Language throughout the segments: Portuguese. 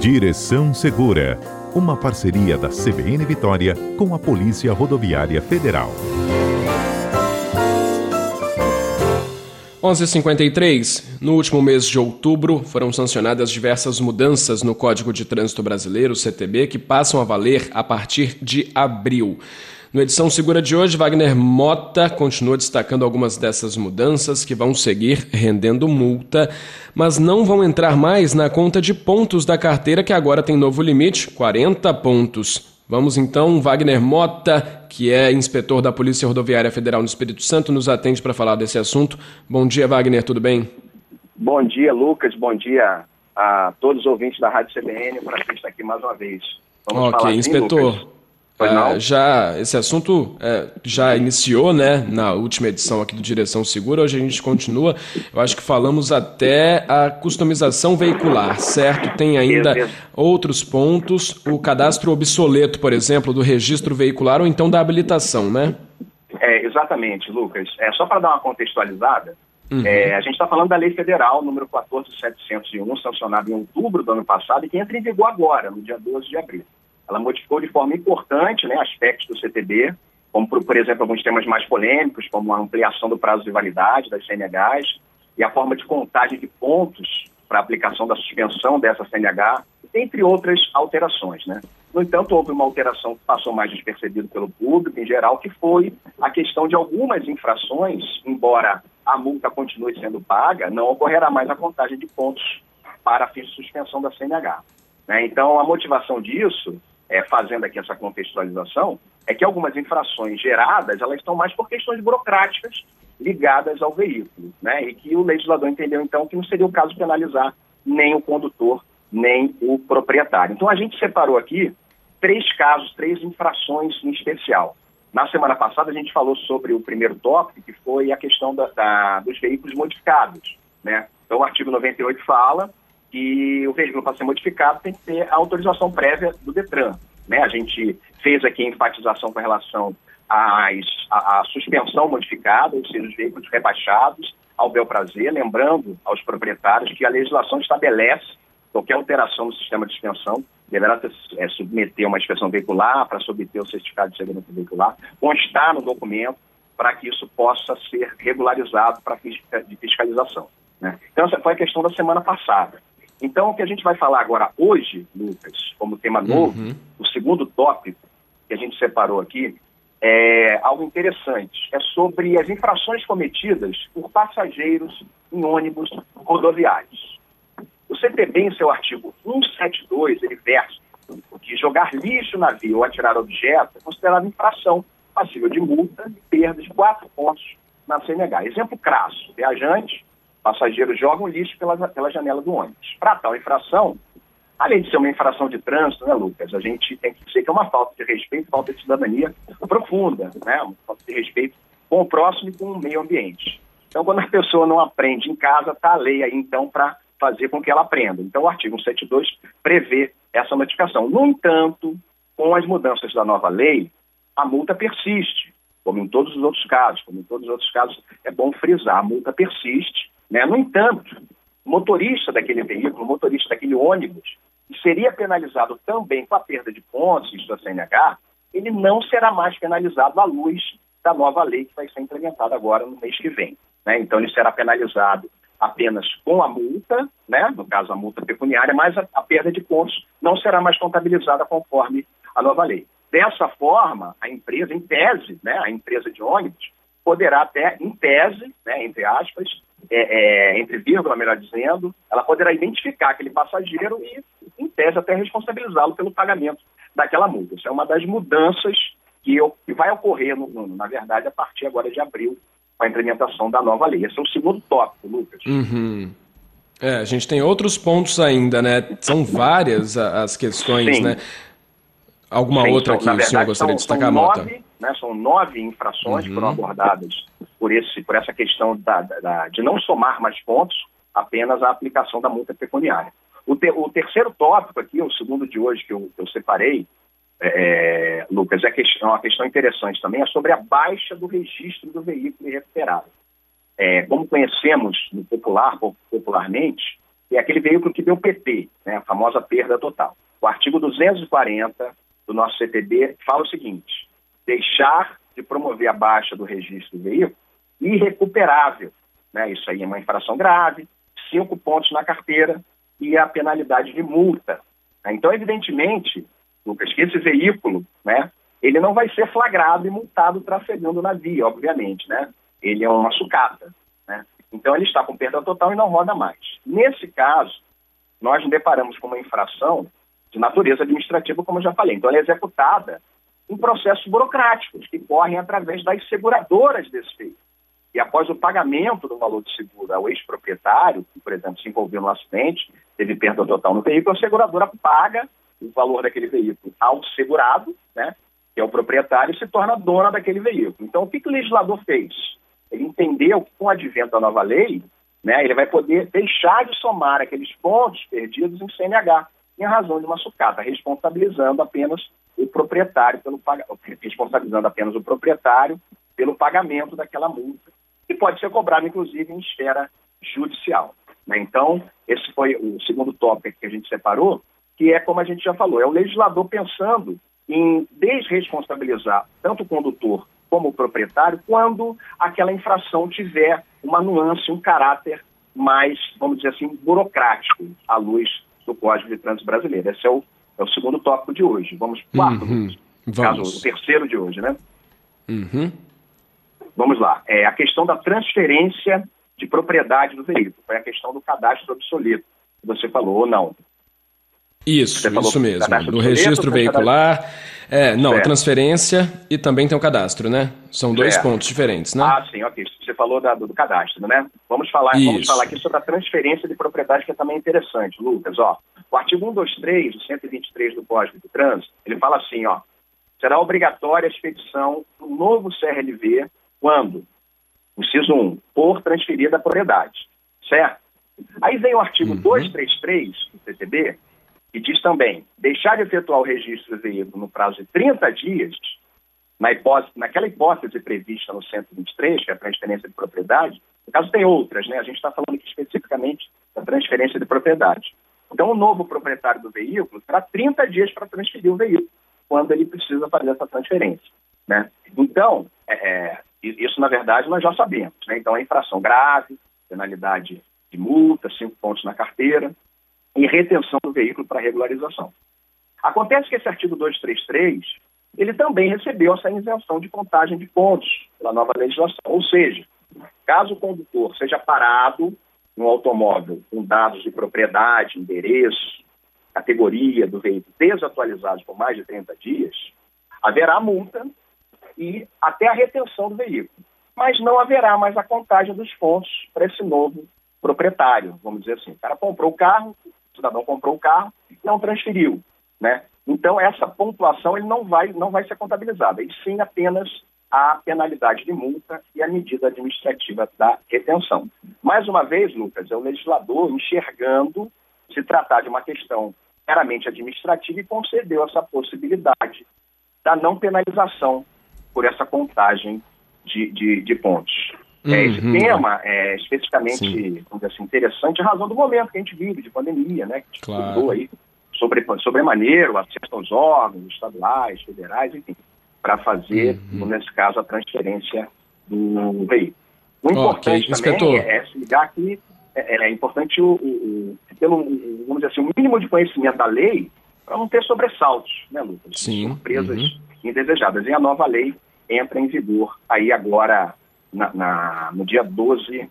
Direção Segura, uma parceria da CBN Vitória com a Polícia Rodoviária Federal. 11:53. No último mês de outubro, foram sancionadas diversas mudanças no Código de Trânsito Brasileiro, CTB, que passam a valer a partir de abril. No Edição Segura de hoje, Wagner Mota continua destacando algumas dessas mudanças que vão seguir rendendo multa, mas não vão entrar mais na conta de pontos da carteira, que agora tem novo limite, 40 pontos. Vamos então, Wagner Mota, que é inspetor da Polícia Rodoviária Federal no Espírito Santo, nos atende para falar desse assunto. Bom dia, Wagner, tudo bem? Bom dia, Lucas. Bom dia a todos os ouvintes da Rádio CBN. Prazer estar aqui mais uma vez. Vamos ok, inspetor. É, já esse assunto é, já iniciou, né, na última edição aqui do Direção Segura. Hoje a gente continua. Eu acho que falamos até a customização veicular, certo? Tem ainda outros pontos, o cadastro obsoleto, por exemplo, do registro veicular ou então da habilitação, né? É, exatamente, Lucas. É só para dar uma contextualizada. Uhum. É, a gente está falando da Lei Federal número 14701, sancionada em outubro do ano passado e que entra em vigor agora, no dia 12 de abril. Ela modificou de forma importante né, aspectos do CTB, como, por, por, exemplo, alguns temas mais polêmicos, como a ampliação do prazo de validade das CNHs e a forma de contagem de pontos para aplicação da suspensão dessa CNH, entre outras alterações. Né? No entanto, houve uma alteração que passou mais despercebida pelo público em geral, que foi a questão de algumas infrações, embora a multa continue sendo paga, não ocorrerá mais a contagem de pontos para fins de suspensão da CNH. Né? Então, a motivação disso é, fazendo aqui essa contextualização, é que algumas infrações geradas, elas estão mais por questões burocráticas ligadas ao veículo, né? E que o legislador entendeu, então, que não seria o caso penalizar nem o condutor, nem o proprietário. Então, a gente separou aqui três casos, três infrações em especial. Na semana passada, a gente falou sobre o primeiro tópico, que foi a questão da, da, dos veículos modificados, né? Então, o artigo 98 fala que o veículo para ser modificado tem que ter a autorização prévia do Detran. Né? A gente fez aqui a enfatização com relação às, à, à suspensão modificada, ou seja, os veículos rebaixados ao bel prazer, lembrando aos proprietários que a legislação estabelece qualquer alteração no sistema de suspensão deverá ter, é, submeter uma inspeção veicular para submeter o certificado de segurança veicular, constar no documento para que isso possa ser regularizado para de fiscalização. Né? Então, essa foi a questão da semana passada. Então, o que a gente vai falar agora hoje, Lucas, como tema novo, uhum. o segundo tópico que a gente separou aqui, é algo interessante. É sobre as infrações cometidas por passageiros em ônibus rodoviários. O CTB, em seu artigo 172, ele versa que jogar lixo na via ou atirar objetos é considerado infração passível de multa e perda de quatro pontos na CNH. Exemplo crasso, viajante Passageiros jogam lixo pela, pela janela do ônibus. Para tal infração, além de ser uma infração de trânsito, né, Lucas? A gente tem que dizer que é uma falta de respeito, falta de cidadania profunda, né? Uma falta de respeito com o próximo e com o meio ambiente. Então, quando a pessoa não aprende em casa, está a lei aí, então, para fazer com que ela aprenda. Então, o artigo 172 prevê essa notificação. No entanto, com as mudanças da nova lei, a multa persiste, como em todos os outros casos. Como em todos os outros casos, é bom frisar, a multa persiste né? No entanto, o motorista daquele veículo, o motorista daquele ônibus, que seria penalizado também com a perda de pontos da CNH, ele não será mais penalizado à luz da nova lei que vai ser implementada agora no mês que vem. Né? Então, ele será penalizado apenas com a multa, né? no caso a multa pecuniária, mas a, a perda de pontos não será mais contabilizada conforme a nova lei. Dessa forma, a empresa, em tese, né, a empresa de ônibus, poderá até, em tese, né, entre aspas, é, é, entre vírgula, melhor dizendo, ela poderá identificar aquele passageiro e, em tese, até responsabilizá-lo pelo pagamento daquela multa. Isso é uma das mudanças que, eu, que vai ocorrer, no, no, na verdade, a partir agora de abril, com a implementação da nova lei. Esse é o segundo tópico, Lucas. Uhum. É, a gente tem outros pontos ainda, né? São várias as questões, Sim. né? Alguma Sim, outra que o senhor gostaria são, de destacar, são nove, né, São nove infrações uhum. que foram uhum. abordadas por, esse, por essa questão da, da, de não somar mais pontos, apenas a aplicação da multa pecuniária. O, te, o terceiro tópico aqui, o segundo de hoje que eu, eu separei, é, Lucas, é, questão, é uma questão interessante também, é sobre a baixa do registro do veículo irrecuperável. É, como conhecemos no popular, popularmente, é aquele veículo que deu PT, né, a famosa perda total. O artigo 240 do nosso CTB fala o seguinte: deixar de promover a baixa do registro do veículo irrecuperável. Né? Isso aí é uma infração grave, cinco pontos na carteira e a penalidade de multa. Né? Então, evidentemente, Lucas, que esse veículo, né, ele não vai ser flagrado e multado trafegando na via, obviamente, né? Ele é uma sucata, né? Então ele está com perda total e não roda mais. Nesse caso, nós nos deparamos com uma infração de natureza administrativa, como eu já falei. Então ela é executada em processos burocráticos que correm através das seguradoras desse veículo. E após o pagamento do valor de seguro ao ex-proprietário, que, por exemplo, se envolveu no acidente, teve perda total no veículo, a seguradora paga o valor daquele veículo ao segurado, né, que é o proprietário, e se torna dona daquele veículo. Então, o que, que o legislador fez? Ele entendeu que com o advento da nova lei, né, ele vai poder deixar de somar aqueles pontos perdidos em CNH, em razão de uma sucata, responsabilizando apenas o proprietário pelo responsabilizando apenas o proprietário pelo pagamento daquela multa, que pode ser cobrado, inclusive, em esfera judicial. Né? Então, esse foi o segundo tópico que a gente separou, que é como a gente já falou, é o legislador pensando em desresponsabilizar tanto o condutor como o proprietário quando aquela infração tiver uma nuance, um caráter mais, vamos dizer assim, burocrático à luz do Código de Trânsito Brasileiro. Esse é o, é o segundo tópico de hoje. Vamos para o uhum. caso, o terceiro de hoje, né? Uhum. Vamos lá. É a questão da transferência de propriedade do veículo. Foi a questão do cadastro obsoleto, que você falou ou não. Isso, isso mesmo. Do registro veicular. É, não, certo. a transferência e também tem o cadastro, né? São dois certo. pontos diferentes, né? Ah, sim, ok. Você falou da, do, do, cadastro, né? Vamos falar, vamos falar aqui sobre a transferência de propriedade, que é também interessante, Lucas. Ó, o artigo 123, o 123 do Código de Trânsito, ele fala assim, ó, será obrigatória a expedição do novo CRLV quando? Inciso 1, por transferida a propriedade, certo? Aí vem o artigo uhum. 233 do CTB, e diz também, deixar de efetuar o registro do veículo no prazo de 30 dias, na hipótese, naquela hipótese prevista no 123, que é a transferência de propriedade, no caso tem outras, né? A gente está falando aqui especificamente da transferência de propriedade. Então, o novo proprietário do veículo terá 30 dias para transferir o veículo, quando ele precisa fazer essa transferência. Né? Então, é, é isso, na verdade, nós já sabemos. Né? Então, é infração grave, penalidade de multa, cinco pontos na carteira, e retenção do veículo para regularização. Acontece que esse artigo 233, ele também recebeu essa isenção de contagem de pontos pela nova legislação. Ou seja, caso o condutor seja parado no automóvel com dados de propriedade, endereço, categoria do veículo desatualizados por mais de 30 dias, haverá multa e até a retenção do veículo. Mas não haverá mais a contagem dos pontos para esse novo proprietário, vamos dizer assim. O cara comprou o carro, cidadão comprou o carro e não transferiu, né? Então essa pontuação ele não vai não vai ser contabilizada, e sim apenas a penalidade de multa e a medida administrativa da retenção. Mais uma vez, Lucas, é o legislador enxergando se tratar de uma questão meramente administrativa e concedeu essa possibilidade da não penalização por essa contagem de, de, de pontos. Uhum. É, esse tema é especificamente assim, interessante, a razão do momento que a gente vive, de pandemia, né? Que claro. aí sobre, sobremaneira o acesso aos órgãos estaduais, federais, enfim, para fazer, uhum. nesse caso, a transferência do veículo. O importante okay. também é, é se ligar que é, é importante o, o, ter um, vamos dizer assim, um mínimo de conhecimento da lei para não ter sobressaltos, né, Lucas? Sim. Surpresas uhum. indesejadas. E a nova lei entra em vigor aí agora na, na, no dia 12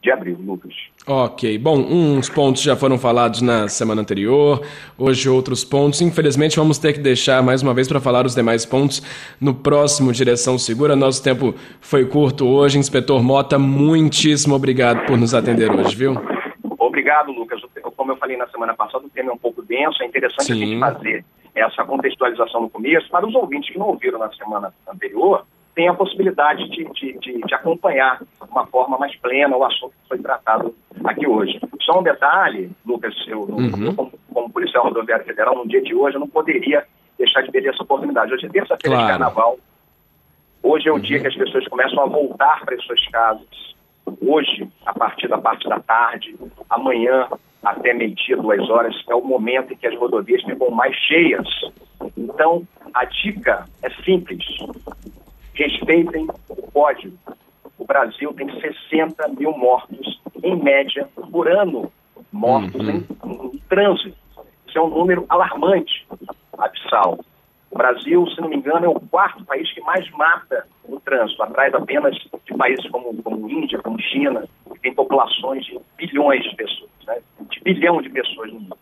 de abril, Lucas. Ok. Bom, uns pontos já foram falados na semana anterior, hoje outros pontos. Infelizmente, vamos ter que deixar mais uma vez para falar os demais pontos no próximo Direção Segura. Nosso tempo foi curto hoje. Inspetor Mota, muitíssimo obrigado por nos atender hoje, viu? Obrigado, Lucas. Como eu falei na semana passada, o tema é um pouco denso, é interessante Sim. a gente fazer essa contextualização no começo. Para os ouvintes que não ouviram na semana anterior, tem a possibilidade de, de, de, de, acompanhar de uma forma mais plena o assunto que foi tratado aqui hoje. Só um detalhe, Lucas, eu, uhum. como, como, policial rodoviário federal, no dia de hoje, eu não poderia deixar de perder essa oportunidade. Hoje é terça-feira claro. de carnaval. Hoje é o uhum. dia que as pessoas começam a voltar para as suas casas. Hoje, a partir da parte da tarde, amanhã, até meio-dia, duas horas, é o momento em que as rodovias ficam mais cheias. Então, a dica é simples. Respeitem o código. O Brasil tem 60 mil mortos, em média, por ano, mortos uhum. em, em trânsito. Isso é um número alarmante, abissal. O Brasil, se não me engano, é o quarto país que mais mata no trânsito, atrás apenas de países como, como Índia, como China, que tem populações de bilhões de pessoas, né? de bilhão de pessoas no mundo.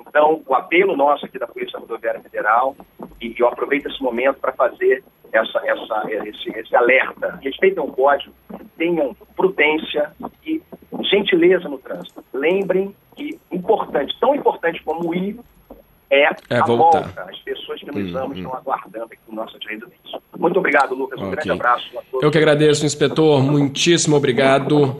Então, o apelo nosso aqui da Polícia Rodoviária Federal, e eu aproveito esse momento para fazer essa, essa, esse, esse alerta. Respeitem o código, tenham prudência e gentileza no trânsito. Lembrem que importante, tão importante como ir é, é a voltar. volta. As pessoas que nos hum, amam hum. estão aguardando aqui no nosso residência. Muito obrigado, Lucas. Um okay. grande abraço a todos. Eu que agradeço, inspetor. Muitíssimo obrigado.